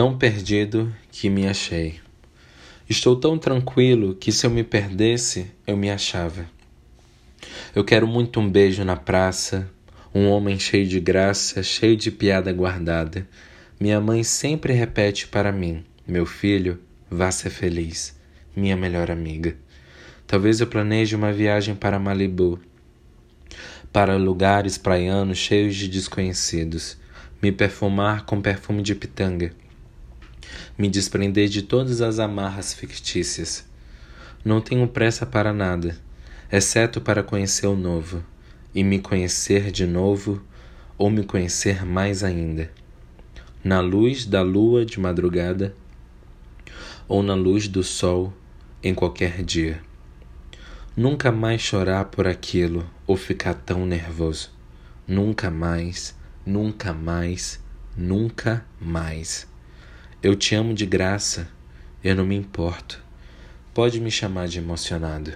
tão perdido que me achei. Estou tão tranquilo que se eu me perdesse, eu me achava. Eu quero muito um beijo na praça, um homem cheio de graça, cheio de piada guardada. Minha mãe sempre repete para mim: Meu filho, vá ser feliz, minha melhor amiga. Talvez eu planeje uma viagem para Malibu, para lugares praianos cheios de desconhecidos, me perfumar com perfume de pitanga, me desprender de todas as amarras fictícias. Não tenho pressa para nada, exceto para conhecer o novo, e me conhecer de novo, ou me conhecer mais ainda. Na luz da lua de madrugada, ou na luz do sol em qualquer dia. Nunca mais chorar por aquilo ou ficar tão nervoso. Nunca mais, nunca mais, nunca mais. Eu te amo de graça, eu não me importo. Pode me chamar de emocionado.